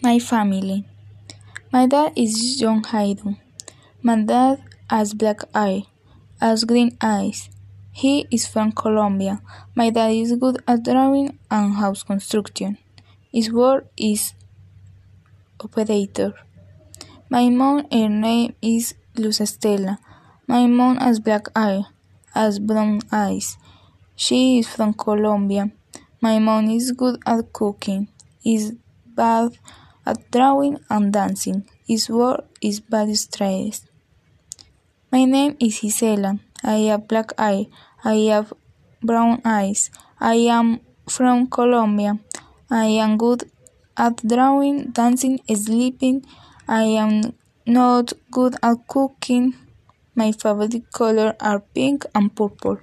My family. My dad is John Haydon. My dad has black eye, has green eyes. He is from Colombia. My dad is good at drawing and house construction. His work is operator. My mom, her name is Luz Estela. My mom has black eye, has brown eyes. She is from Colombia. My mom is good at cooking, is bad at drawing and dancing. His work is stressed. My name is Gisela. I have black eye. I have brown eyes. I am from Colombia. I am good at drawing, dancing, sleeping. I am not good at cooking. My favorite color are pink and purple.